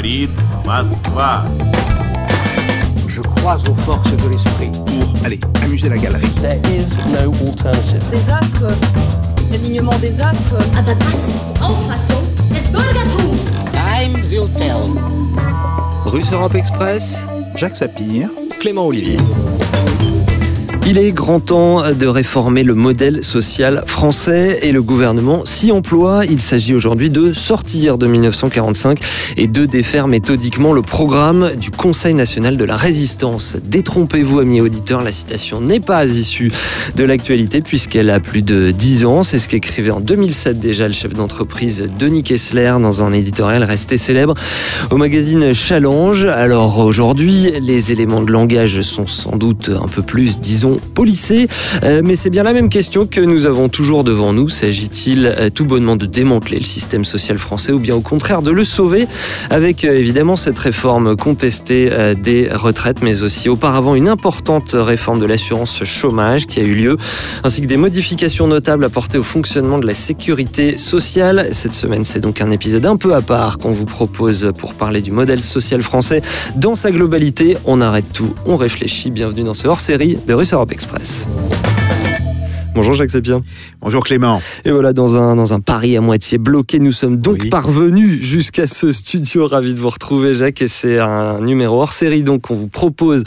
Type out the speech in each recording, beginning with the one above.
говорит Москва. Je crois aux forces de l'esprit. Pour, allez, amuser la galerie. There is no alternative. des astres, l'alignement des astres. Aber das ist die Auffassung des Bürgertums. Time will tell. Russe Europe Express, Jacques Sapir. Clément Olivier. Il est grand temps de réformer le modèle social français et le gouvernement s'y emploie. Il s'agit aujourd'hui de sortir de 1945 et de défaire méthodiquement le programme du Conseil national de la résistance. Détrompez-vous, amis auditeurs, la citation n'est pas issue de l'actualité puisqu'elle a plus de 10 ans. C'est ce qu'écrivait en 2007 déjà le chef d'entreprise Denis Kessler dans un éditorial resté célèbre au magazine Challenge. Alors aujourd'hui, les éléments de langage sont sans doute un peu plus, disons, policés, Euh, mais c'est bien la même question que nous avons toujours devant nous. S'agit-il euh, tout bonnement de démanteler le système social français ou bien au contraire de le sauver avec euh, évidemment cette réforme contestée des retraites, mais aussi auparavant une importante réforme de l'assurance chômage qui a eu lieu, ainsi que des modifications notables apportées au fonctionnement de la sécurité sociale. Cette semaine, c'est donc un épisode un peu à part qu'on vous propose pour parler du modèle social français dans sa globalité. On arrête tout, on réfléchit. Bienvenue dans ce hors-série de Russe Express. Bonjour Jacques Sapien. Bonjour Clément. Et voilà, dans un, dans un Paris à moitié bloqué, nous sommes donc Oui. parvenus jusqu'à ce studio. Ravi de vous retrouver, Jacques. Et c'est un numéro hors série donc qu'on vous propose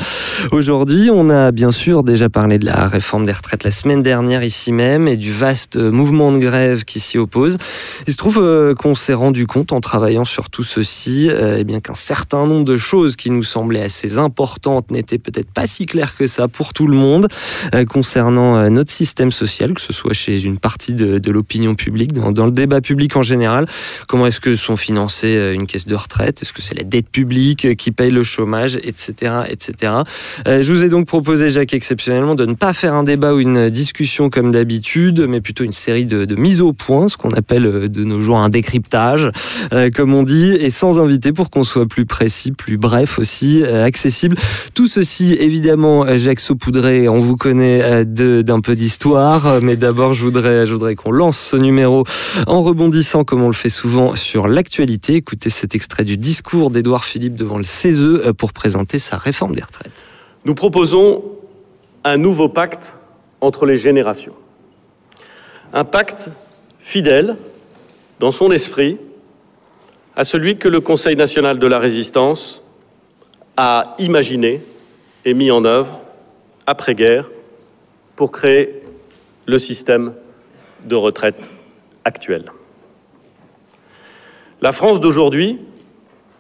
aujourd'hui. On a bien sûr déjà parlé de la réforme des retraites la semaine dernière ici même et du vaste mouvement de grève qui s'y oppose. Il se trouve euh, qu'on s'est rendu compte en travaillant sur tout ceci, euh, eh bien qu'un certain nombre de choses qui nous semblaient assez importantes n'étaient peut-être pas si claires que ça pour tout le monde euh, concernant notre système social, que ce soit chez une partie de, l'opinion publique, dans, le débat public en général. Comment est-ce que sont financées euh, une caisse de retraite? Est-ce que c'est la dette publique euh, qui paye le chômage, etc., etc. Euh, je vous ai donc proposé, Jacques, exceptionnellement, de ne pas faire un débat ou une discussion comme d'habitude, mais plutôt une série de, mises au point, ce qu'on appelle de nos jours un décryptage, comme on dit, et sans invité pour qu'on soit plus précis, plus bref aussi, accessible. Tout ceci, évidemment, Jacques Saupoudré, on vous connaît d'un peu d'histoire, euh, mais d'abord, je voudrais, je voudrais qu'on lance ce numéro en rebondissant, comme on le fait souvent, sur l'actualité. Écoutez cet extrait du discours d'Édouard Philippe devant le CESE euh, pour présenter sa réforme des retraites. Nous proposons un nouveau pacte entre les générations. Un pacte fidèle dans son esprit à celui que le Conseil national de la résistance a imaginé et mis en œuvre après-guerre pour créer le système de retraite actuel. La France d'aujourd'hui,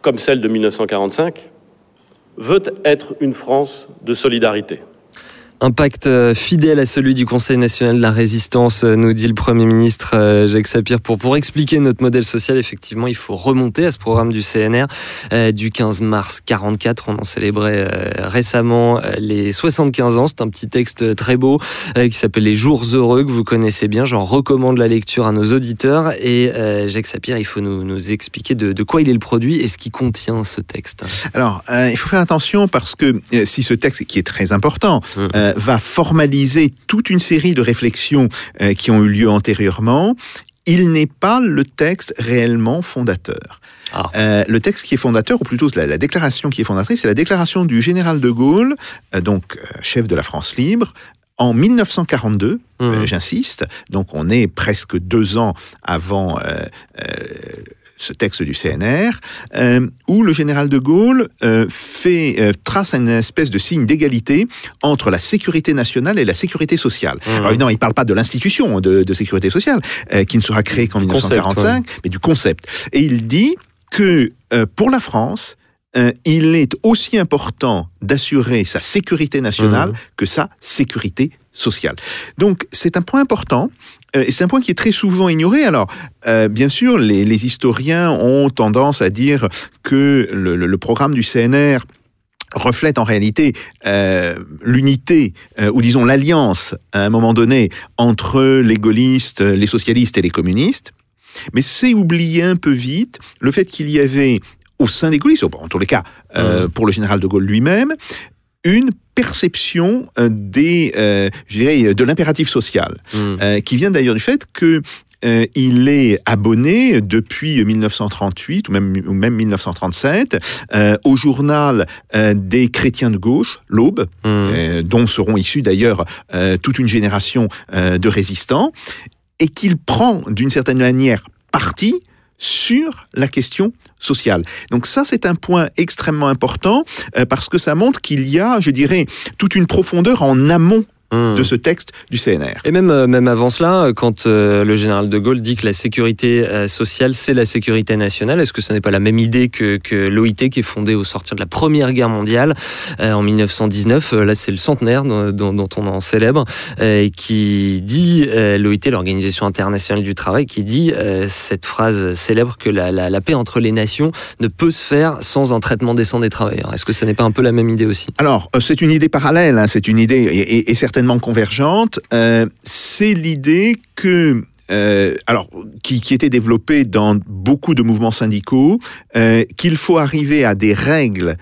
comme celle de 1945, veut être une France de solidarité. Un pacte euh, fidèle à celui du Conseil national de la résistance, euh, nous dit le Premier ministre euh, Jacques Sapir. Pour, pour expliquer notre modèle social, effectivement, il faut remonter à ce programme du CNR euh, du 15 mars 44. On en célébrait euh, récemment les 75 ans. C'est un petit texte très beau euh, qui s'appelle Les Jours Heureux, que vous connaissez bien. J'en recommande la lecture à nos auditeurs. Et Jacques Sapir, il faut nous, nous expliquer de, de quoi il est le produit et ce qui contient ce texte. Alors, il faut faire attention parce que si ce texte, qui est très important, Mhm. Euh, va formaliser toute une série de réflexions euh, qui ont eu lieu antérieurement, il n'est pas le texte réellement fondateur. Ah. Euh, le texte qui est fondateur, ou plutôt la, la déclaration qui est fondatrice, c'est la déclaration du général de Gaulle, donc chef de la France libre, en 1942, Mhm. euh, j'insiste, donc on est presque deux ans avant ce texte du CNR, euh, où le général de Gaulle euh, fait, euh, trace une espèce de signe d'égalité entre la sécurité nationale et la sécurité sociale. Mhm. Alors évidemment, il ne parle pas de l'institution de, de sécurité sociale, qui ne sera créée qu'en Du concept, 1945, mais du concept. Et il dit que pour la France, il est aussi important d'assurer sa sécurité nationale Mhm. que sa sécurité sociale. Donc c'est un point important. Euh, c'est un point qui est très souvent ignoré. Alors, euh, bien sûr, les, les historiens ont tendance à dire que le, le- le programme du CNR reflète en réalité euh, l'unité, euh, ou disons l'alliance, à un moment donné, entre les gaullistes, les socialistes et les communistes. Mais c'est oublier un peu vite le fait qu'il y avait au sein des gaullistes, en tous les cas euh, pour le général de Gaulle lui-même, une perception euh, des, euh, je dirais, de l'impératif social, Mhm. euh, qui vient d'ailleurs du fait que euh, il est abonné depuis 1938 ou même, ou même 1937 euh, au journal euh, des chrétiens de gauche, l'Aube, Mmh. euh, dont seront issus d'ailleurs toute une génération de résistants, et qu'il prend d'une certaine manière parti sur la question sociale. Donc ça, c'est un point extrêmement important euh, parce que ça montre qu'il y a, je dirais, toute une profondeur en amont Mmh. de ce texte du CNR. Et même, euh, même avant cela, euh, quand euh, le général de Gaulle dit que la sécurité sociale, c'est la sécurité nationale, est-ce que ce n'est pas la même idée que, que l'OIT qui est fondée au sortir de la Première Guerre mondiale en 1919 Euh, Là, c'est le centenaire dont, on en célèbre, et qui dit, l'OIT, l'Organisation internationale du travail, qui dit cette phrase célèbre que la, la- la paix entre les nations ne peut se faire sans un traitement décent des travailleurs. Est-ce que ce n'est pas un peu la même idée aussi? Alors, c'est une idée parallèle, hein, c'est une idée et, et- et certainement convergente. Euh, c'est l'idée que euh, alors, qui, était développée dans beaucoup de mouvements syndicaux, euh, qu'il faut arriver à des règles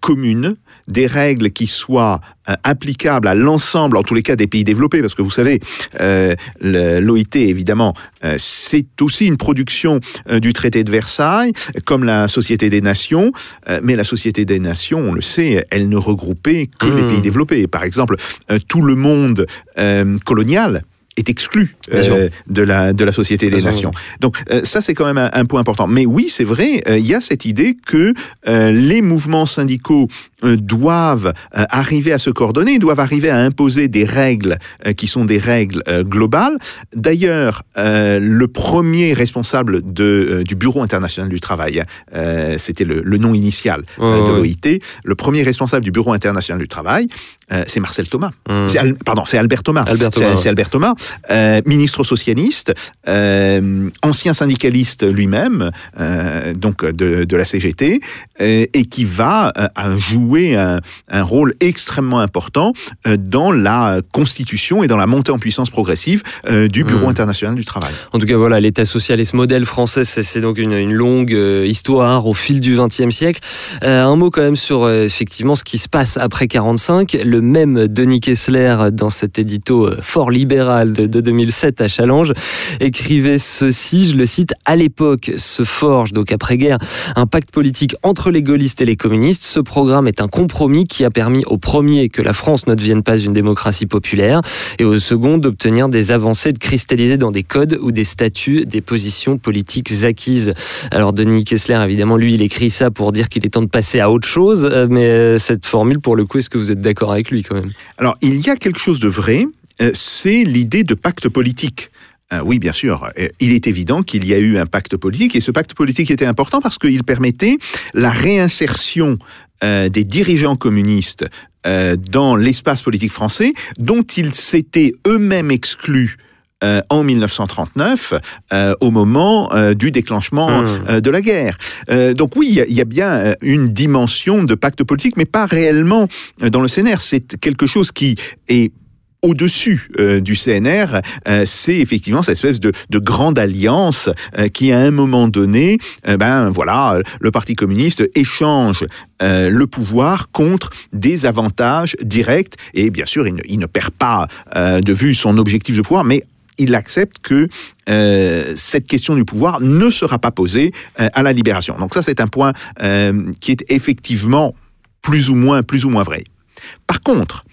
communes, des règles qui soient euh, applicables à l'ensemble, en tous les cas, des pays développés, parce que vous savez, euh, l'OIT, évidemment, euh, c'est aussi une production euh, du traité de Versailles, comme la Société des Nations, mais la Société des Nations, on le sait, elle ne regroupait que les Mmh. pays développés. Par exemple, tout le monde colonial est exclu euh, de, la, de la Société des. Nations. Donc euh, ça, c'est quand même un, un point important. Mais oui, c'est vrai, euh, il y a cette idée que les mouvements syndicaux doivent euh, arriver à se coordonner, doivent arriver à imposer des règles euh, qui sont des règles euh, globales. D'ailleurs, euh, le premier responsable de, euh, du Bureau international du travail, euh, c'était le, le nom initial euh, de l'OIT, le premier responsable du Bureau international du travail, euh, c'est Marcel Thomas. Mmh. Al- pardon, c'est Albert Thomas. Albert C'est- Thomas, C'est Albert Thomas, euh, ministre socialiste, euh, ancien syndicaliste lui-même, euh, donc de, de la CGT, euh, et qui va euh, à jouer un, un rôle extrêmement important euh, dans la constitution et dans la montée en puissance progressive euh, du Bureau Mmh. international du travail. En tout cas, voilà, l'État socialiste modèle français, c'est donc une, une longue euh, histoire au fil du XXe siècle. Euh, un mot quand même sur euh, effectivement ce qui se passe après 45. Le même Denis Kessler, dans cet édito fort libéral de, de 2007 à Challenge, écrivait ceci, je le cite, à l'époque se forge, donc après-guerre, un pacte politique entre les gaullistes et les communistes. Ce programme est un compromis qui a permis au premier que la France ne devienne pas une démocratie populaire et au second d'obtenir des avancées, de cristalliser dans des codes ou des statuts des positions politiques acquises. Alors Denis Kessler, évidemment, lui, il écrit ça pour dire qu'il est temps de passer à autre chose, euh, mais euh, cette formule, pour le coup, est-ce que vous êtes d'accord avec lui quand même? Alors, il y a quelque chose de vrai, euh, c'est l'idée de pacte politique. Oui, bien sûr. Il est évident qu'il y a eu un pacte politique et ce pacte politique était important parce qu'il permettait la réinsertion euh, des dirigeants communistes euh, dans l'espace politique français dont ils s'étaient eux-mêmes exclus euh, en 1939, euh, au moment euh, du déclenchement Mmh. de la guerre. Donc oui, il y a- il y, a bien une dimension de pacte politique, mais pas réellement dans le CNR. C'est quelque chose qui est au-dessus euh, du CNR, euh, c'est effectivement cette espèce de, de grande alliance euh, qui, à un moment donné, euh, ben voilà, le Parti communiste échange euh, le pouvoir contre des avantages directs. Et bien sûr, il ne, il ne perd pas euh, de vue son objectif de pouvoir, mais il accepte que euh, cette question du pouvoir ne sera pas posée euh, à la libération. Donc ça, c'est un point euh, qui est effectivement plus ou moins, plus ou moins vrai. Par contre,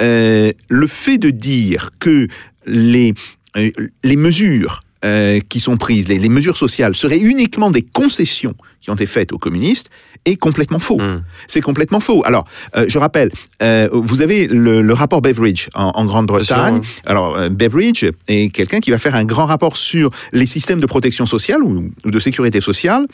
euh, le fait de dire que les, euh, les mesures euh, qui sont prises, les, les mesures sociales, seraient uniquement des concessions qui ont été faites aux communistes, est complètement faux. Mmh. C'est complètement faux. Alors, euh, je rappelle, euh, vous avez le, le rapport Beveridge en, en Grande-Bretagne. Alors, euh, Beveridge est quelqu'un qui va faire un grand rapport sur les systèmes de protection sociale ou, ou de sécurité sociale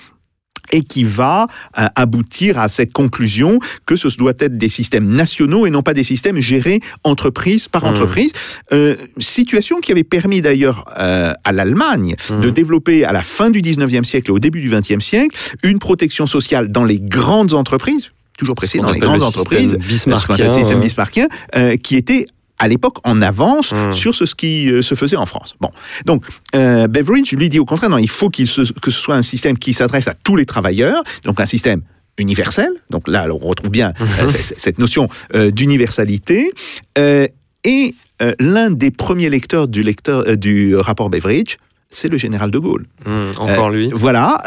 et qui va euh, aboutir à cette conclusion que ce doit être des systèmes nationaux et non pas des systèmes gérés entreprise par Mmh. entreprise. Euh, situation qui avait permis d'ailleurs euh, à l'Allemagne Mmh. de développer à la fin du 19e siècle et au début du 20e siècle une protection sociale dans les grandes entreprises, toujours précis, On dans les grandes le entreprises, le système bismarckien, euh, qui était à l'époque en avance Mmh. sur ce, ce qui euh, se faisait en France. Bon, donc euh, Beveridge lui dit au contraire, non, il faut qu'il se- que ce soit un système qui s'adresse à tous les travailleurs, donc un système universel. Donc là, on retrouve bien euh, cette notion euh, d'universalité. Et l'un des premiers lecteurs du, lecteur, du rapport Beveridge, c'est le général de Gaulle. Hum, encore lui. Voilà,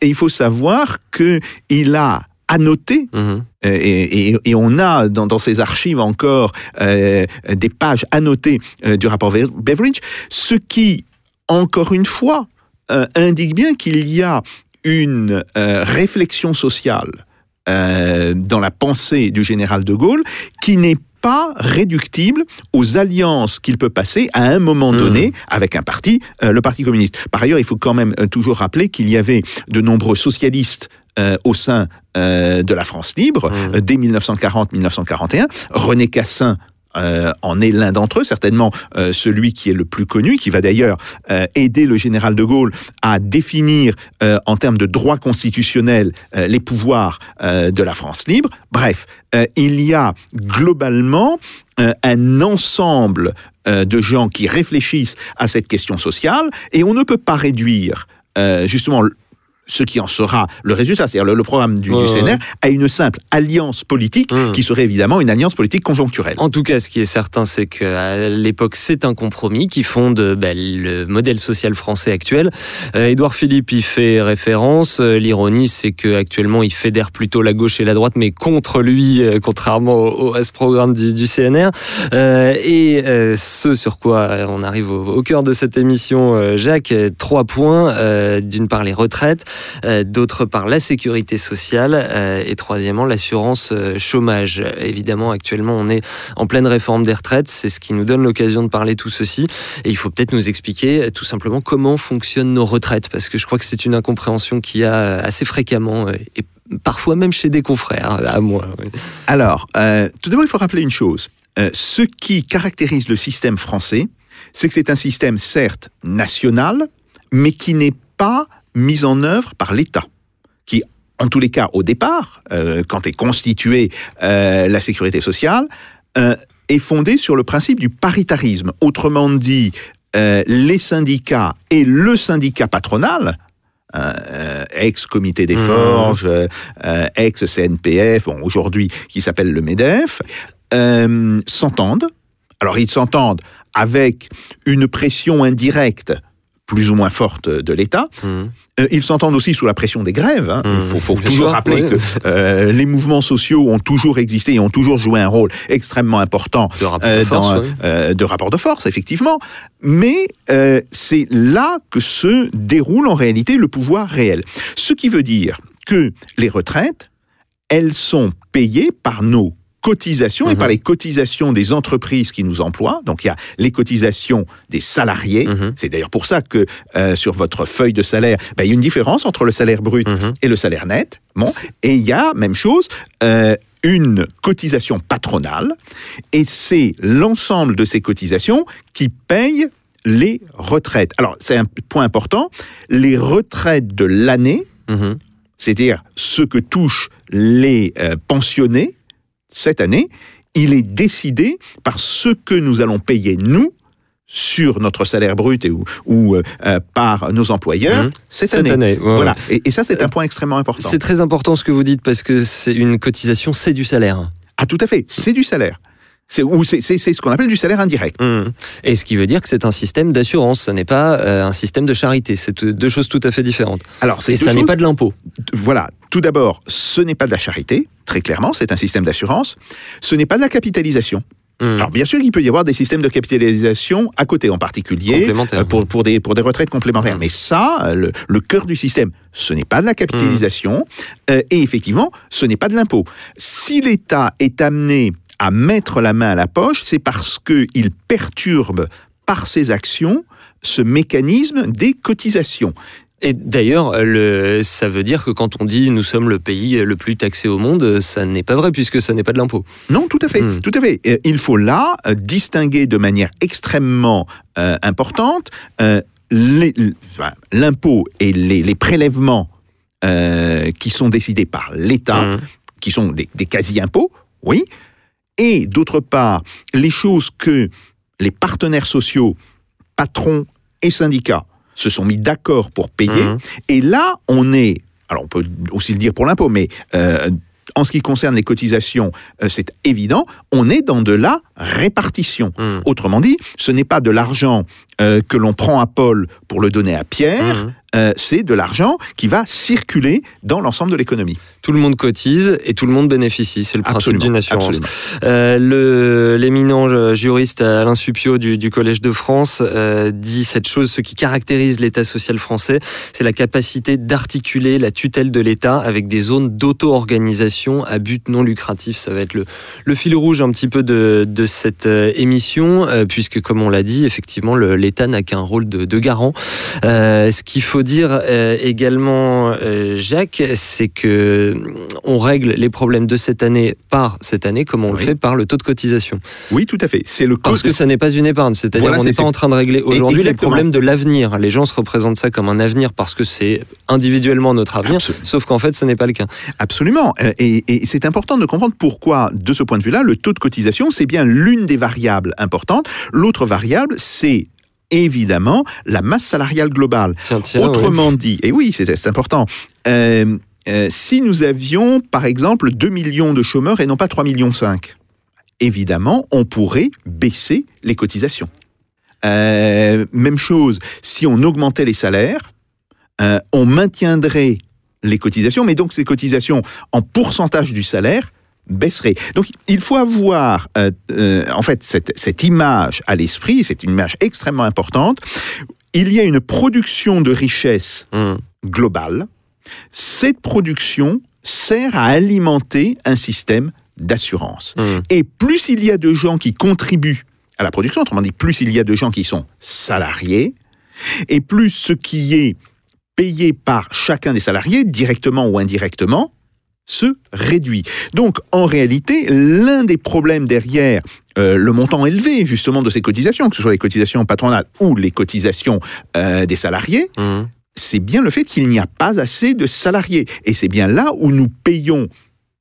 et il faut savoir que il a annoté Mhm. euh, et, et- et on a dans, dans ces archives encore euh, des pages annotées euh, du rapport Be- Beveridge, ce qui, encore une fois, euh, indique bien qu'il y a une réflexion sociale dans la pensée du général de Gaulle qui n'est pas réductible aux alliances qu'il peut passer à un moment Mhm. donné avec un parti, euh, le Parti communiste. Par ailleurs, il faut quand même toujours rappeler qu'il y avait de nombreux socialistes euh, au sein euh, de la France libre Mhm. euh, dès 1940-1941. René Cassin euh, en est l'un d'entre eux, certainement euh, celui qui est le plus connu, qui va d'ailleurs euh, aider le général de Gaulle à définir en termes de droit constitutionnel les pouvoirs de la France libre. Bref, il y a globalement un ensemble de gens qui réfléchissent à cette question sociale et on ne peut pas réduire justement ce qui en sera le résultat, c'est-à-dire le, le programme du, du Ouais, ouais. CNR, à une simple alliance politique Mmh. qui serait évidemment une alliance politique conjoncturelle. En tout cas, ce qui est certain, c'est qu'à l'époque, c'est un compromis qui fonde bah, le modèle social français actuel. Euh, Édouard Philippe y fait référence. Euh, L'ironie, c'est qu'actuellement, il fédère plutôt la gauche et la droite, mais contre lui, euh, contrairement au- au- à ce programme du, du CNR. Euh, et euh, ce sur quoi on arrive au, au cœur de cette émission, Jacques, trois points. Euh, D'une part, les retraites. Euh, D'autre part, la sécurité sociale. euh, et troisièmement, l'assurance euh, chômage. Évidemment, actuellement, on est en pleine réforme des retraites. C'est ce qui nous donne l'occasion de parler tout ceci. Et il faut peut-être nous expliquer tout simplement comment fonctionnent nos retraites. Parce que je crois que c'est une incompréhension qu'il y a assez fréquemment et parfois même chez des confrères, à moi. Alors, tout d'abord, il faut rappeler une chose. Ce qui caractérise le système français, c'est que c'est un système certes national, mais qui n'est pas mis en œuvre par l'État, qui, en tous les cas, au départ, euh, quand est constituée euh, la sécurité sociale, euh, est fondé sur le principe du paritarisme. Autrement dit, les syndicats et le syndicat patronal, euh, ex-comité des Mmh. forges, euh, ex-CNPF, bon, aujourd'hui qui s'appelle le MEDEF, euh, s'entendent. Alors ils s'entendent avec une pression indirecte plus ou moins forte de l'État. Mhm. Euh, ils s'entendent aussi sous la pression des grèves. hein. Mmh, Il faut, toujours rappeler que euh, les mouvements sociaux ont toujours existé et ont toujours joué un rôle extrêmement important De rapport de euh, force, dans, oui. euh, de rapport de force, effectivement. Mais c'est là que se déroule en réalité le pouvoir réel. Ce qui veut dire que les retraites, elles sont payées par nos cotisations et Mhm. par les cotisations des entreprises qui nous emploient. Donc il y a les cotisations des salariés. Mhm. C'est d'ailleurs pour ça que euh, sur votre feuille de salaire, ben, il y a une différence entre le salaire brut Mhm. et le salaire net. Bon, et il y a, même chose, euh, une cotisation patronale, et c'est l'ensemble de ces cotisations qui payent les retraites. Alors, c'est un point important, les retraites de l'année, Mhm. c'est-à-dire ce que touchent les euh, pensionnés cette année, il est décidé par ce que nous allons payer, nous, sur notre salaire brut et, ou, ou, euh, euh, par nos employeurs Mhm. cette, Cette année. année, ouais, voilà. Et, et ça, c'est un point extrêmement important. C'est très important ce que vous dites parce que c'est une cotisation, c'est du salaire. Ah, tout à fait. C'est du salaire. C'est ce qu'on appelle du salaire indirect. Mhm. Et ce qui veut dire que c'est un système d'assurance, ce n'est pas euh, un système de charité. C'est deux choses tout à fait différentes. Alors, Et ça n'est pas de l'impôt. Voilà. Tout d'abord, ce n'est pas de la charité, très clairement. C'est un système d'assurance. Ce n'est pas de la capitalisation. Mhm. Alors, bien sûr, il peut y avoir des systèmes de capitalisation à côté, en particulier euh, pour, pour, des, pour des retraites complémentaires. Mhm. Mais ça, euh, le, le cœur du système, ce n'est pas de la capitalisation. euh, et effectivement, ce n'est pas de l'impôt. Si l'État est amené à mettre la main à la poche, c'est parce qu'il perturbe par ses actions ce mécanisme des cotisations. Et d'ailleurs, le, ça veut dire que quand on dit nous sommes le pays le plus taxé au monde, ça n'est pas vrai puisque ça n'est pas de l'impôt. Non, tout à fait, Hmm. tout à fait. Il faut là euh, distinguer de manière extrêmement euh, importante euh, l'impôt et les, les prélèvements euh, qui sont décidés par l'État, Mhm. qui sont des, des quasi-impôts, oui, et d'autre part, les choses que les partenaires sociaux, patrons et syndicats se sont mis d'accord pour payer. Mhm. Et là, on est, alors on peut aussi le dire pour l'impôt, mais euh, en ce qui concerne les cotisations, euh, c'est évident, on est dans de la répartition. Mhm. Autrement dit, ce n'est pas de l'argent euh, que l'on prend à Paul pour le donner à Pierre, Mhm. euh, c'est de l'argent qui va circuler dans l'ensemble de l'économie. Tout le monde cotise et tout le monde bénéficie. C'est le principe d'une assurance. Euh, l'éminent euh, juriste Alain Suppiot du, du Collège de France dit cette chose ce qui caractérise l'État social français, c'est la capacité d'articuler la tutelle de l'État avec des zones d'auto-organisation à but non lucratif. Ça va être le, le fil rouge un petit peu de, de cette émission, puisque comme on l'a dit, effectivement, le- l'État n'a qu'un rôle de, de garant. Euh, ce qu'il faut dire euh, également, euh, Jacques, c'est que mm, on règle les problèmes de cette année par cette année, comme on le fait par le taux de cotisation. Oui, tout à fait. C'est le Parce que ça n'est pas une épargne, c'est-à-dire Voilà, on n'est pas en train de régler aujourd'hui les problèmes de l'avenir. Les gens se représentent ça comme un avenir parce que c'est individuellement notre avenir, Absolument. sauf qu'en fait, ce n'est pas le cas. Absolument. Et, et c'est important de comprendre pourquoi, de ce point de vue-là, le taux de cotisation, c'est bien l'une des variables importantes. L'autre variable, c'est évidemment la masse salariale globale. Tiens. Autrement dit, et oui, c'est important, euh, euh, si nous avions, par exemple, 2 millions de chômeurs et non pas 3 millions 5, évidemment, on pourrait baisser les cotisations. Euh, même chose, si on augmentait les salaires, on maintiendrait les cotisations, mais donc ces cotisations en pourcentage du salaire baisseraient. Donc il faut avoir euh, euh, en fait cette, cette image à l'esprit, c'est une image extrêmement importante. Il y a une production de richesse Hum. globale. Cette production sert à alimenter un système d'assurance. Hum. Et plus il y a de gens qui contribuent à la production, autrement dit, plus il y a de gens qui sont salariés, et plus ce qui est payé par chacun des salariés, directement ou indirectement, se réduit. Donc, en réalité, l'un des problèmes derrière euh, le montant élevé, justement, de ces cotisations, que ce soit les cotisations patronales ou les cotisations euh, des salariés, Hum. c'est bien le fait qu'il n'y a pas assez de salariés. Et c'est bien là où nous payons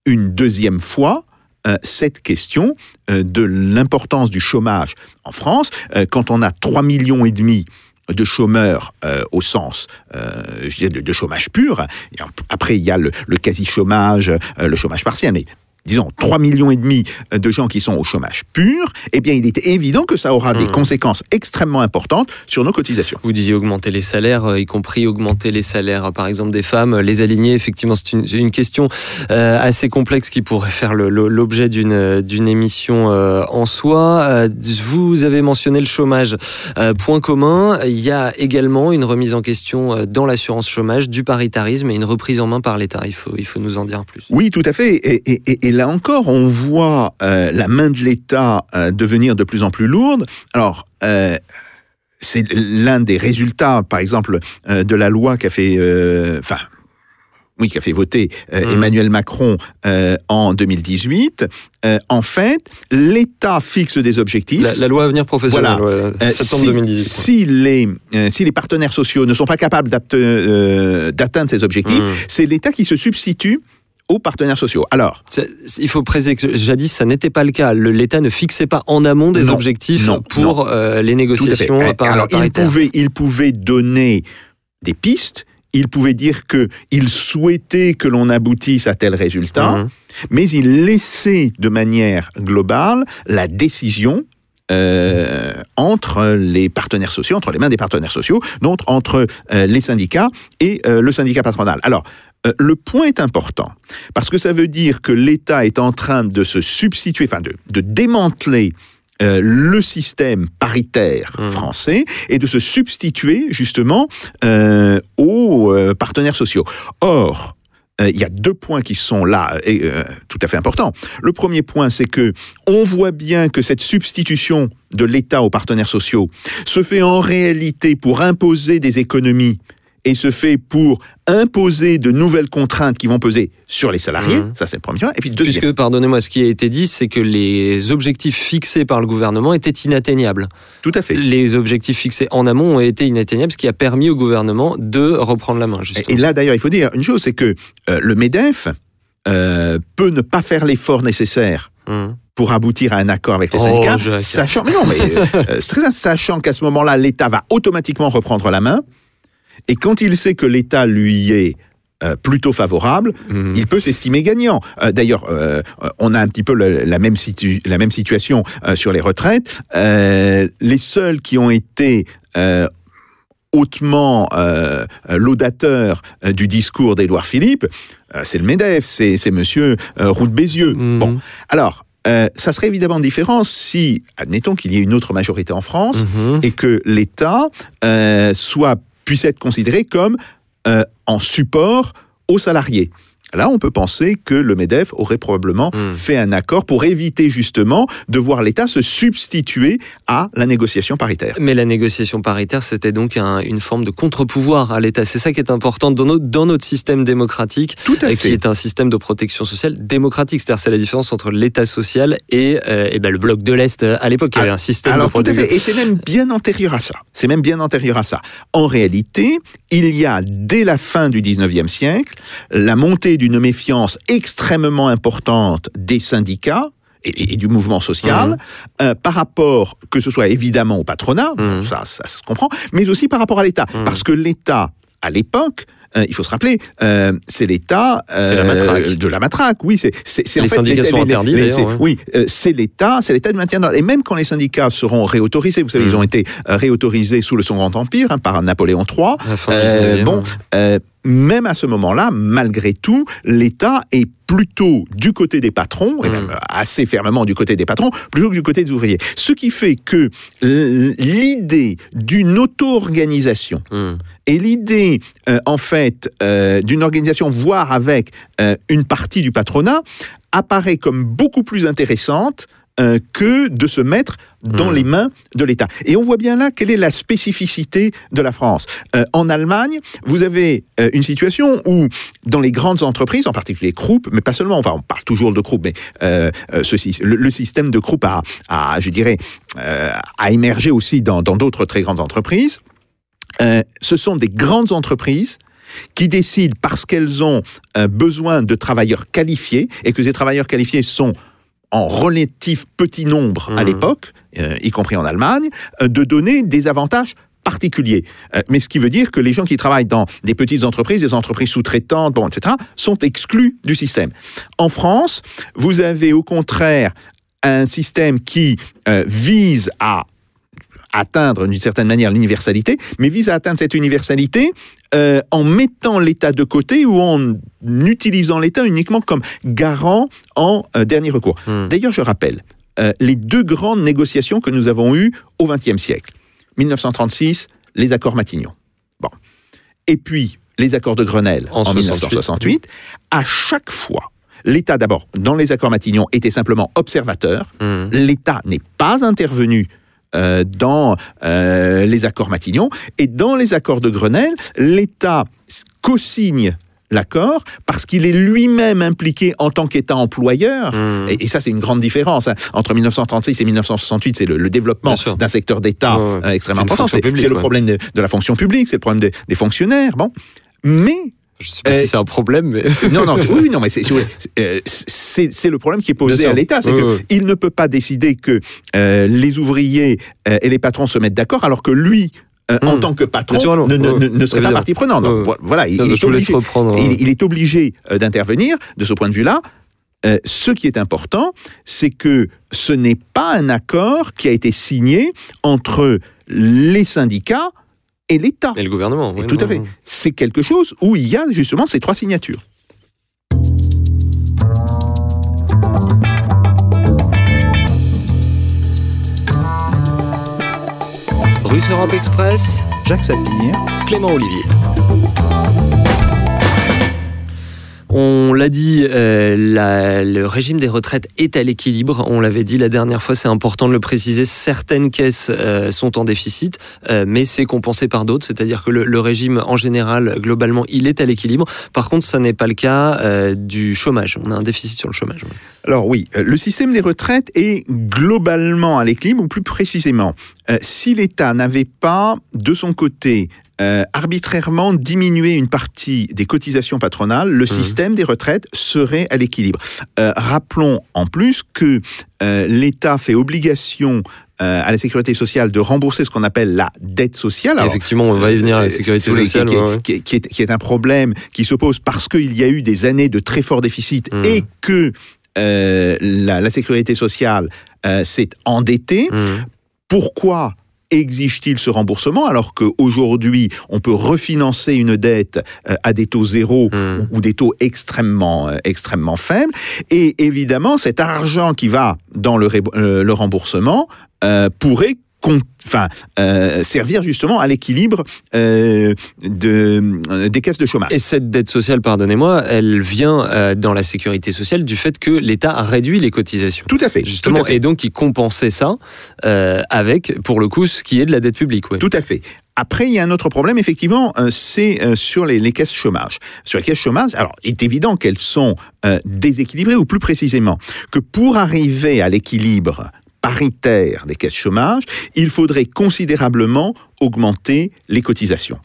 une deuxième fois euh, cette question de l'importance du chômage en France. Quand on a 3 millions et demi de chômeurs euh, au sens, euh, je dirais, de, chômage pur. En- après, il y a le, le quasi-chômage, euh, le chômage partiel, mais disons 3 millions et demi de gens qui sont au chômage pur, eh bien, il est évident que ça aura des Mhm. conséquences extrêmement importantes sur nos cotisations. Vous disiez augmenter les salaires, euh, y compris augmenter les salaires, euh, par exemple, des femmes, euh, les aligner. Effectivement, c'est une, une question euh, assez complexe qui pourrait faire l'objet d'une d'une émission euh, en soi. Vous avez mentionné le chômage. Euh, point commun, il y a également une remise en question dans l'assurance chômage du paritarisme et une reprise en main par l'État. Il faut, il faut nous en dire plus. Oui, tout à fait. Et- et là encore, on voit euh, la main de l'État euh, devenir de plus en plus lourde. Alors, euh, c'est l'un des résultats, par exemple, de la loi qu'a fait, enfin, oui, qu'a fait voter Mhm. Emmanuel Macron en 2018. Euh, en fait, l'État fixe des objectifs. La, la loi à venir professionnelle, Voilà. ouais, septembre si, 2018. si les, si les partenaires sociaux ne sont pas capables d'atteindre ces objectifs, Mhm. c'est l'État qui se substitue aux partenaires sociaux. Alors, Il faut préciser que jadis, ça n'était pas le cas. L'État ne fixait pas en amont des Non, objectifs non, pour euh, les à négociations Eh, par Alors, il pouvait, il pouvait donner des pistes. Il pouvait dire que il souhaitait que l'on aboutisse à tel résultat, Mhm. mais il laissait de manière globale la décision euh, entre les partenaires sociaux, entre les mains des partenaires sociaux, donc entre euh, les syndicats et euh, le syndicat patronal. Alors, euh, le point est important, parce que ça veut dire que l'État est en train de se substituer, enfin de, de démanteler euh, le système paritaire Mhm. français et de se substituer justement euh, aux partenaires sociaux. Or, il y a deux points qui sont là et, euh, tout à fait importants. Le premier point, c'est que on voit bien que cette substitution de l'État aux partenaires sociaux se fait en réalité pour imposer des économies et se fait pour imposer de nouvelles contraintes qui vont peser sur les salariés. Mhm. Ça, c'est le premier point. Et puis, deuxième. Puisque, pardonnez-moi, ce qui a été dit, c'est que les objectifs fixés par le gouvernement étaient inatteignables. Tout à fait. Les objectifs fixés en amont ont été inatteignables, ce qui a permis au gouvernement de reprendre la main, justement. Et là, d'ailleurs, il faut dire une chose, c'est que euh, le MEDEF euh, peut ne pas faire l'effort nécessaire Mhm. pour aboutir à un accord avec les Oh, syndicats, sachant, mais non, mais euh, sachant qu'à ce moment-là, l'État va automatiquement reprendre la main, et quand il sait que l'État lui est euh, plutôt favorable, Mhm. il peut s'estimer gagnant. Euh, D'ailleurs, euh, on a un petit peu le- la, même situ- la même situation sur les retraites. Les seuls qui ont été hautement euh, laudateurs euh, du discours d'Édouard Philippe, euh, c'est le MEDEF, c'est Monsieur euh, Roux de Bézieux. Mhm. Bon, alors, ça serait évidemment différent si, admettons qu'il y ait une autre majorité en France, Mhm. et que l'État soit puisse être considéré comme euh, en support aux salariés. Là, on peut penser que le MEDEF aurait probablement Mm. fait un accord pour éviter justement de voir l'État se substituer à la négociation paritaire. Mais la négociation paritaire, c'était donc un- une forme de contre-pouvoir à l'État. C'est ça qui est important dans notre, dans notre système démocratique, Tout à euh, qui fait. est un système de protection sociale démocratique. C'est-à-dire, c'est la différence entre l'État social et, euh, et ben, le bloc de l'Est euh, à l'époque. Il y avait un système Alors de tout à protection. fait, et c'est même bien antérieur à ça. C'est même bien antérieur à ça. En réalité, il y a dès la fin du 19e siècle la montée d'une méfiance extrêmement importante des syndicats et, et du mouvement social Mhm. euh, par rapport, que ce soit évidemment au patronat, Mhm. ça, ça se comprend, mais aussi par rapport à l'État. Mhm. Parce que l'État, à l'époque, euh, il faut se rappeler, euh, c'est l'État de la matraque. Oui, c'est Les fait syndicats sont interdits, ouais. Oui, euh, c'est l'État, c'est l'État de maintien. Et même quand les syndicats seront réautorisés, vous savez, ils ont été réautorisés sous le Second Empire hein, par Napoléon III. À la fin du 19e, bon, ouais. Même à ce moment-là, malgré tout, l'État est plutôt du côté des patrons, et Mm. même assez fermement du côté des patrons, plutôt que du côté des ouvriers. Ce qui fait que l'idée d'une auto-organisation Mhm. et l'idée, euh, en fait, euh, d'une organisation, voire avec euh, une partie du patronat, apparaît comme beaucoup plus intéressante euh, que de se mettre dans Hmm. les mains de l'État. Et on voit bien là quelle est la spécificité de la France. Euh, en Allemagne, vous avez euh, une situation où, dans les grandes entreprises, en particulier Krupp, mais pas seulement, enfin, on parle toujours de Krupp, mais le, le système de Krupp a, a, je dirais, a émergé aussi dans d'autres très grandes entreprises. Ce sont des grandes entreprises qui décident parce qu'elles ont besoin de travailleurs qualifiés et que ces travailleurs qualifiés sont en relatif petit nombre à Mhm. l'époque, euh, y compris en Allemagne, euh, de donner des avantages particuliers. Euh, mais ce qui veut dire que les gens qui travaillent dans des petites entreprises, des entreprises sous-traitantes, bon, etc., sont exclus du système. En France, vous avez au contraire un système qui vise à atteindre d'une certaine manière l'universalité, mais vise à atteindre cette universalité euh, en mettant l'État de côté ou en utilisant l'État uniquement comme garant en euh, dernier recours. Hmm. D'ailleurs, je rappelle euh, les deux grandes négociations que nous avons eues au XXe siècle. 1936, les accords Matignon. Bon. Et puis, les accords de Grenelle En en, 68. 1968. À chaque fois, l'État, d'abord, dans les accords Matignon, était simplement observateur. Mhm. L'État n'est pas intervenu euh, dans euh, les accords Matignon. Et dans les accords de Grenelle, l'État co-signe l'accord parce qu'il est lui-même impliqué en tant qu'État employeur. Mhm. Et, et ça, c'est une grande différence. hein. Entre 1936 et 1968, c'est le, le développement d'un secteur d'État Ouais, ouais. euh, extrêmement important. C'est le problème de, de la fonction publique, c'est le problème des- des fonctionnaires. Bon. Mais Je sais pas Euh, si c'est un problème, mais. non, non, oui, non, mais c'est c'est- euh, c'est le problème qui est posé à l'État, c'est Oui, que oui. il ne peut pas décider que euh, les ouvriers euh, et les patrons se mettent d'accord, alors que lui, euh, en Hmm. tant que patron, ne, ne- Oui, ne- ne serait pas partie prenante. Donc. Voilà, il, Tiens, il est obligé, il, il est obligé euh, d'intervenir de ce point de vue-là. Euh, ce qui est important, c'est que ce n'est pas un accord qui a été signé entre les syndicats et l'État. Et le gouvernement. Et oui, tout à fait. C'est quelque chose où il y a justement ces trois signatures. Russe Europe Express, Jacques Sapir, Clément Olivier. On l'a dit, euh, le régime des retraites est à l'équilibre. On l'avait dit la dernière fois, c'est important de le préciser. Certaines caisses euh, sont en déficit, euh, mais c'est compensé par d'autres. C'est-à-dire que le, régime, en général, globalement, il est à l'équilibre. Par contre, ça n'est pas le cas du chômage. On a un déficit sur le chômage. Alors oui, le système des retraites est globalement à l'équilibre, ou plus précisément, si l'État n'avait pas, de son côté, euh, arbitrairement diminué une partie des cotisations patronales, le système des retraites serait à l'équilibre. Euh, rappelons en plus que euh, l'État fait obligation à la sécurité sociale de rembourser ce qu'on appelle la dette sociale. Alors, Effectivement, on va y venir à la sécurité sociale. qui, ouais, est, qui est un problème qui se pose parce qu'il y a eu des années de très fort déficit Mm. et que la, la sécurité sociale s'est endettée. Mhm. Pourquoi exige-t-il ce remboursement alors qu'aujourd'hui on peut refinancer une dette euh, à des taux zéro Mhm. ou des taux extrêmement, euh, extrêmement faibles? Et évidemment, cet argent qui va dans le, euh, le remboursement euh, pourrait enfin, euh, servir justement à l'équilibre euh, de, euh, des caisses de chômage. Et cette dette sociale, pardonnez-moi, elle vient dans la sécurité sociale du fait que l'État a réduit les cotisations. Tout à fait. Justement, tout à fait. et donc il compensait ça avec, pour le coup, ce qui est de la dette publique. ouais. Tout à fait. Après, il y a un autre problème, effectivement, c'est sur les, les caisses chômage. Sur les caisses chômage, alors, il est évident qu'elles sont déséquilibrées, ou plus précisément, que pour arriver à l'équilibre paritaire des caisses chômage, il faudrait considérablement augmenter les cotisations.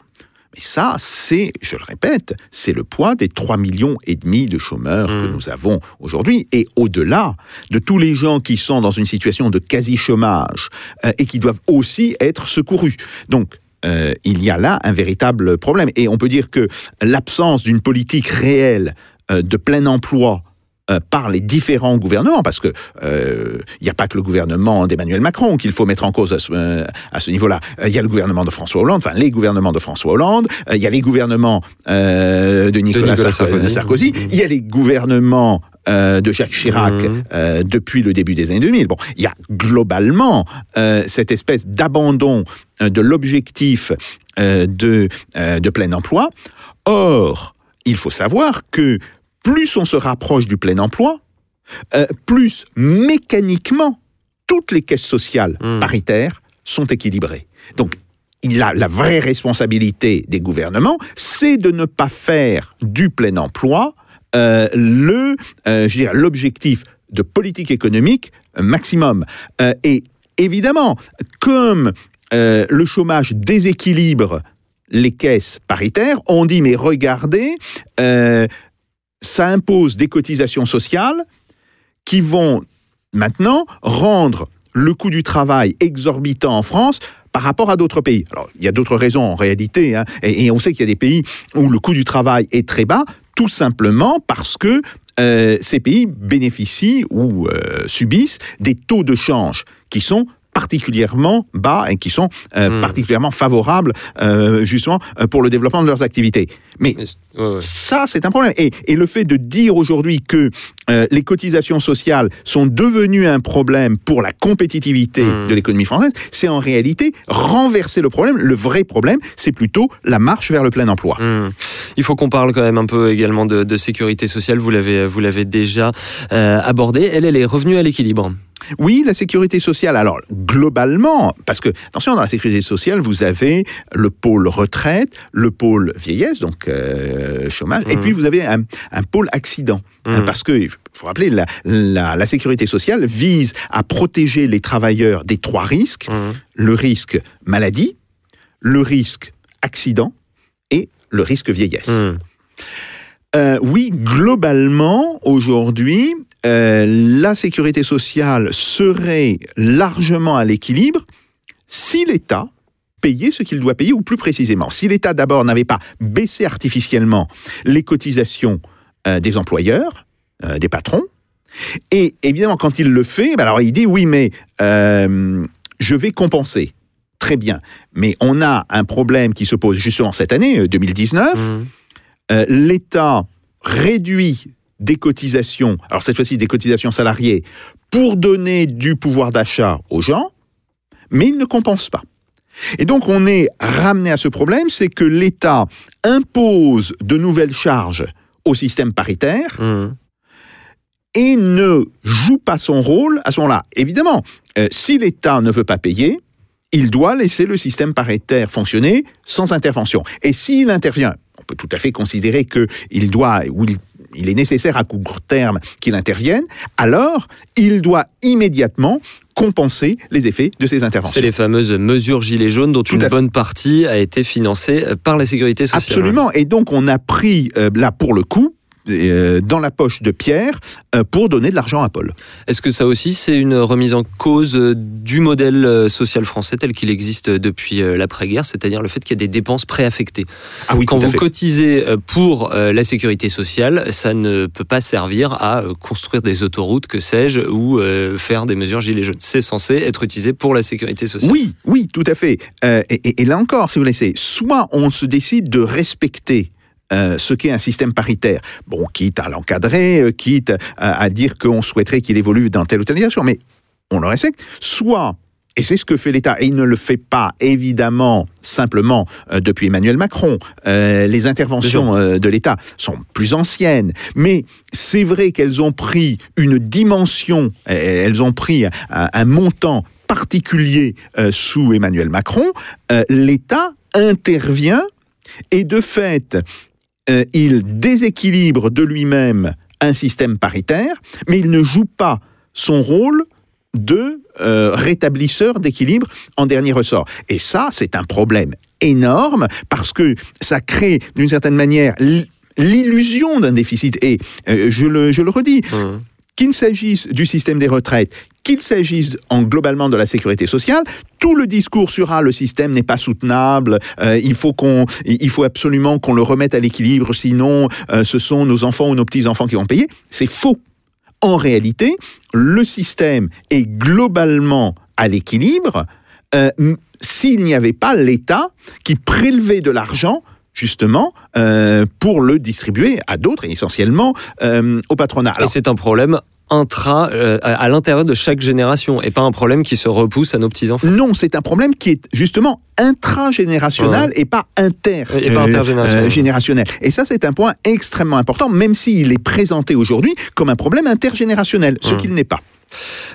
Mais ça, c'est, je le répète, c'est le poids des 3 millions et demi de chômeurs que Mm. nous avons aujourd'hui. Et au-delà de tous les gens qui sont dans une situation de quasi-chômage euh, et qui doivent aussi être secourus. Donc, euh, il y a là un véritable problème. Et on peut dire que l'absence d'une politique réelle euh, de plein emploi euh, par les différents gouvernements, parce que euh, il n'y a pas que le gouvernement d'Emmanuel Macron qu'il faut mettre en cause à ce, euh, à ce niveau-là. Il y a le gouvernement de François Hollande, enfin les gouvernements de François Hollande, il y a les gouvernements de Nicolas, Nicolas Sarko- Sarkozy. Sarkozy, il y a les gouvernements de Jacques Chirac euh, depuis le début des années 2000. Bon, il y a globalement euh, cette espèce d'abandon de l'objectif euh, de, de plein emploi. Or, il faut savoir que plus on se rapproche du plein emploi, euh, plus mécaniquement toutes les caisses sociales Mhm. paritaires sont équilibrées. Donc, il a la vraie responsabilité des gouvernements, c'est de ne pas faire du plein emploi euh, le, euh, je dirais, l'objectif de politique économique maximum. Euh, et évidemment, comme le chômage déséquilibre les caisses paritaires, on dit mais regardez, ça impose des cotisations sociales qui vont maintenant rendre le coût du travail exorbitant en France par rapport à d'autres pays. Alors, il y a d'autres raisons en réalité, hein, et, on sait qu'il y a des pays où le coût du travail est très bas, tout simplement parce que euh, ces pays bénéficient ou euh, subissent des taux de change qui sont particulièrement bas et qui sont euh, Hmm. particulièrement favorables euh, justement euh, pour le développement de leurs activités. Mais Mais- ça, c'est un problème. Et, et le fait de dire aujourd'hui que euh, les cotisations sociales sont devenues un problème pour la compétitivité Mm. de l'économie française, c'est en réalité renverser le problème. Le vrai problème, c'est plutôt la marche vers le plein emploi. Hmm. Il faut qu'on parle quand même un peu également de, de sécurité sociale. Vous l'avez, vous l'avez déjà euh, abordé. Elle, elle est revenue à l'équilibre. Oui, la sécurité sociale. Alors, globalement, parce que, attention, dans la sécurité sociale, vous avez le pôle retraite, le pôle vieillesse, donc euh, chômage, et Mhm. puis vous avez un, un pôle accident. Mhm. Hein, Parce que, il faut rappeler, la, la, la sécurité sociale vise à protéger les travailleurs des trois risques Hmm. le risque maladie, le risque accident et le risque vieillesse. Hmm. Euh, oui, globalement, aujourd'hui, euh, la sécurité sociale serait largement à l'équilibre si l'État payait ce qu'il doit payer, ou plus précisément, si l'État d'abord n'avait pas baissé artificiellement les cotisations euh, des employeurs, euh, des patrons, et évidemment, quand il le fait, ben alors il dit oui, mais euh, je vais compenser. Très bien. Mais on a un problème qui se pose justement cette année, euh, 2019. Hmm. Euh, l'État réduit des cotisations, alors cette fois-ci des cotisations salariées, pour donner du pouvoir d'achat aux gens, mais il ne compense pas. Et donc on est ramené à ce problème, c'est que l'État impose de nouvelles charges au système paritaire Hmm. et ne joue pas son rôle à ce moment-là. Évidemment, euh, si l'État ne veut pas payer, il doit laisser le système paritaire fonctionner sans intervention. Et s'il intervient, on peut tout à fait considérer qu'il doit, ou il, il est nécessaire à court terme qu'il intervienne, alors il doit immédiatement compenser les effets de ces C'est interventions. les fameuses mesures gilets jaunes dont Tout une bonne partie a été financée euh, par la sécurité sociale. Absolument. Et donc, on a pris, euh, là, pour le coup, dans la poche de Pierre euh, pour donner de l'argent à Paul. Est-ce que ça aussi, c'est une remise en cause euh, du modèle euh, social français tel qu'il existe depuis euh, l'après-guerre, c'est-à-dire le fait qu'il y a des dépenses préaffectées? Ah oui, Quand vous fait. cotisez euh, pour euh, la sécurité sociale, ça ne peut pas servir à euh, construire des autoroutes, que sais-je, ou euh, faire des mesures gilets jaunes. C'est censé être utilisé pour la sécurité sociale. Oui, oui, tout à fait. Euh, et là encore, si vous laissez, soit on se décide de respecter euh, ce qu'est un système paritaire, bon, quitte à l'encadrer, euh, quitte à, à dire qu'on souhaiterait qu'il évolue dans telle ou telle direction, mais on le respecte, soit, et c'est ce que fait l'État, et il ne le fait pas évidemment simplement euh, depuis Emmanuel Macron, euh, les interventions euh, de l'État sont plus anciennes, mais c'est vrai qu'elles ont pris une dimension, euh, elles ont pris un, un montant particulier euh, sous Emmanuel Macron, euh, l'État intervient et de fait, euh, il déséquilibre de lui-même un système paritaire, mais il ne joue pas son rôle de euh, rétablisseur d'équilibre en dernier ressort. Et ça, c'est un problème énorme parce que ça crée d'une certaine manière l'illusion d'un déficit. Et euh, je, le, je le redis, Mmh. qu'il s'agisse du système des retraites, qu'il s'agisse en globalement de la sécurité sociale, tout le discours sur ah, le système n'est pas soutenable, euh, il faut qu'on, il faut absolument qu'on le remette à l'équilibre, sinon euh, ce sont nos enfants ou nos petits enfants qui vont payer. C'est faux. En réalité, le système est globalement à l'équilibre euh, s'il n'y avait pas l'État qui prélevait de l'argent justement pour le distribuer à d'autres et essentiellement au patronat. Et Alors, c'est un problème intra, euh, à l'intérieur de chaque génération, et pas un problème qui se repousse à nos petits-enfants. Non, c'est un problème qui est justement intragénérationnel et pas inter Et pas euh, intergénérationnel. euh, générationnel. Et ça, c'est un point extrêmement important, même s'il est présenté aujourd'hui comme un problème intergénérationnel, ce Hum. qu'il n'est pas.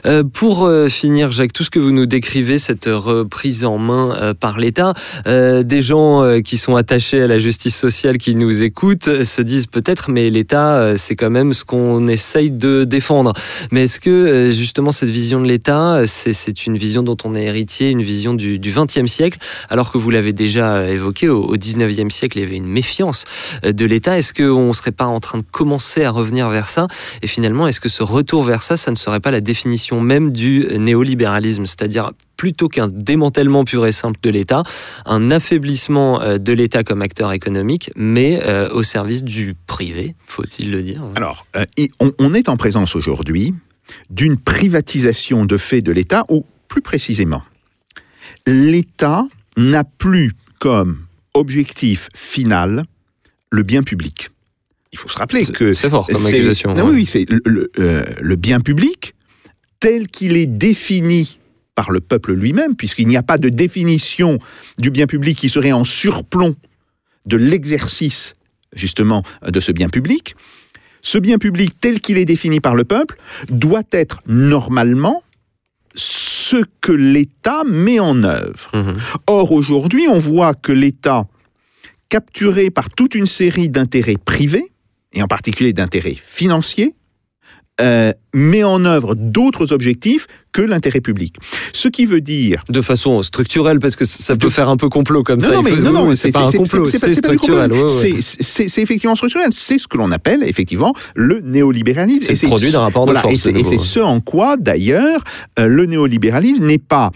Euh, pour euh, finir, Jacques, tout ce que vous nous décrivez, cette reprise en main euh, par l'État, des gens qui sont attachés à la justice sociale, qui nous écoutent, se disent peut-être, mais l'État, c'est quand même ce qu'on essaye de défendre. Mais est-ce que justement cette vision de l'État, c'est, une vision dont on est héritier, une vision du, 20e siècle, alors que vous l'avez déjà évoqué, au, 19e siècle, il y avait une méfiance de l'État. Est-ce qu'on ne serait pas en train de commencer à revenir vers ça? Et finalement, est-ce que ce retour vers ça, ça ne serait pas la définition même du néolibéralisme, c'est-à-dire plutôt qu'un démantèlement pur et simple de l'État, un affaiblissement euh, de l'État comme acteur économique, mais euh, au service du privé, faut-il le dire Alors, euh, et on, on est en présence aujourd'hui d'une privatisation de fait de l'État, ou plus précisément, l'État n'a plus comme objectif final le bien public. Il faut se rappeler que C'est fort comme accusation. Non, ouais. oui, oui, c'est le, le, euh, le bien public tel qu'il est défini par le peuple lui-même, puisqu'il n'y a pas de définition du bien public qui serait en surplomb de l'exercice justement de ce bien public. Ce bien public tel qu'il est défini par le peuple doit être normalement ce que l'État met en œuvre. Mhm. Or, aujourd'hui, on voit que l'État, capturé par toute une série d'intérêts privés, et en particulier d'intérêts financiers, euh, met en œuvre d'autres objectifs que l'intérêt public. Ce qui veut dire De façon structurelle, parce que ça peut De- faire un peu complot comme non, ça. non, mais faut- non, non, oui, c'est pas un complot, c'est structurel. ouais, ouais. C'est- effectivement structurel. C'est ce que l'on appelle effectivement le néolibéralisme. C'est produit d'un rapport de voilà, force, Et c'est ce en quoi, d'ailleurs, euh, le néolibéralisme n'est pas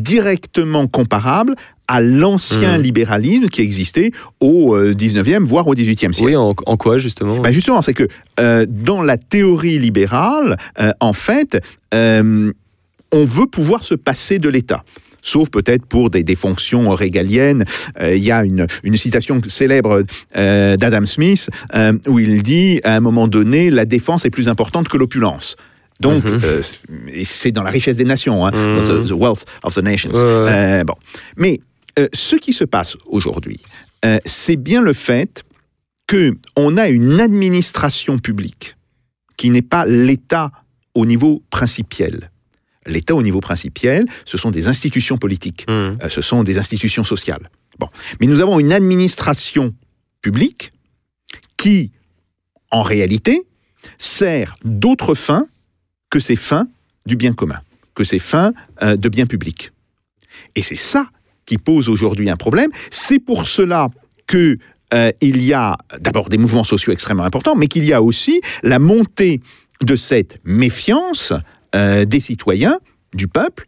directement comparable à l'ancien Hmm. libéralisme qui existait au euh, 19e, voire au 18e siècle. Oui, en, en quoi justement Ben justement, c'est que euh, dans la théorie libérale, euh, en fait, euh, on veut pouvoir se passer de l'État. Sauf peut-être pour des, des fonctions régaliennes. Euh, Il y a une, une citation célèbre euh, d'Adam Smith euh, où il dit à un moment donné, la défense est plus importante que l'opulence. Donc, Mhm. euh, c'est dans la richesse des nations, hein, Mhm. the, the wealth of the nations. Ouais, ouais. Euh, bon. Mais euh, ce qui se passe aujourd'hui, euh, c'est bien le fait que on a une administration publique qui n'est pas l'État au niveau principiel. L'État au niveau principiel, ce sont des institutions politiques, Mhm. euh, ce sont des institutions sociales. Bon, mais nous avons une administration publique qui, en réalité, sert d'autres fins que ces fins du bien commun, que ces fins euh, de bien public. Et c'est ça qui pose aujourd'hui un problème. C'est pour cela que euh, il y a d'abord des mouvements sociaux extrêmement importants, mais qu'il y a aussi la montée de cette méfiance euh, des citoyens, du peuple,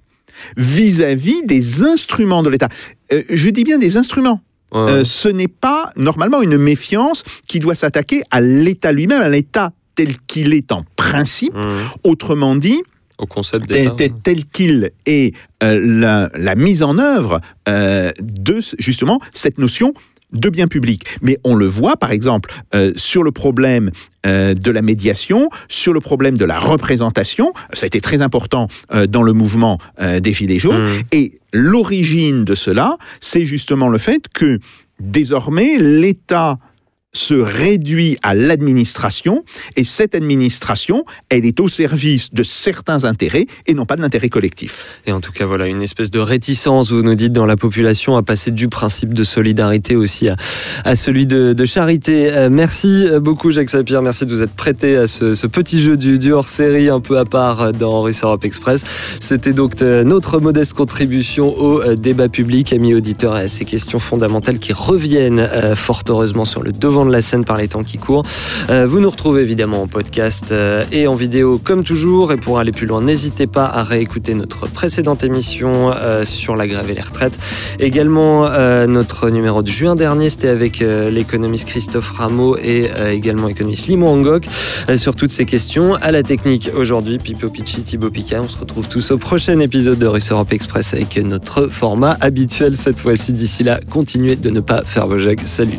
vis-à-vis des instruments de l'État. Euh, je dis bien des instruments. Ouais. Ce n'est pas normalement une méfiance qui doit s'attaquer à l'État lui-même, à l'État tel qu'il est en principe. Mmh. Autrement dit, Au concept tel, tel- tel qu'il est euh, la, la mise en œuvre euh, de justement cette notion de bien public. Mais on le voit, par exemple, euh, sur le problème euh, de la médiation, sur le problème de la représentation. Ça a été très important euh, dans le mouvement des Gilets jaunes. Mmh. Et l'origine de cela, c'est justement le fait que désormais, l'État se réduit à l'administration et cette administration, elle est au service de certains intérêts et non pas de l'intérêt collectif. Et en tout cas, voilà, une espèce de réticence, vous nous dites, dans la population à passer du principe de solidarité aussi à, celui de, charité. Euh, merci beaucoup, Jacques Sapir. Merci de vous être prêté à ce, petit jeu du, hors-série un peu à part dans Russe Europe Express. C'était donc euh, notre modeste contribution au euh, débat public, amis auditeurs, à ces questions fondamentales qui reviennent euh, fort heureusement sur le devant de la scène par les temps qui courent. Euh, vous nous retrouvez évidemment en podcast euh, et en vidéo comme toujours. Et pour aller plus loin, n'hésitez pas à réécouter notre précédente émission euh, sur la grève et les retraites. Également notre numéro de juin dernier, c'était avec l'économiste Christophe Rameau et également l'économiste Limo Angok sur toutes ces questions. À la technique aujourd'hui, Pipo Pichi, Thibaut Picard. On se retrouve tous au prochain épisode de Russe Europe Express avec notre format habituel cette fois-ci. D'ici là, continuez de ne pas faire vos jags. Salut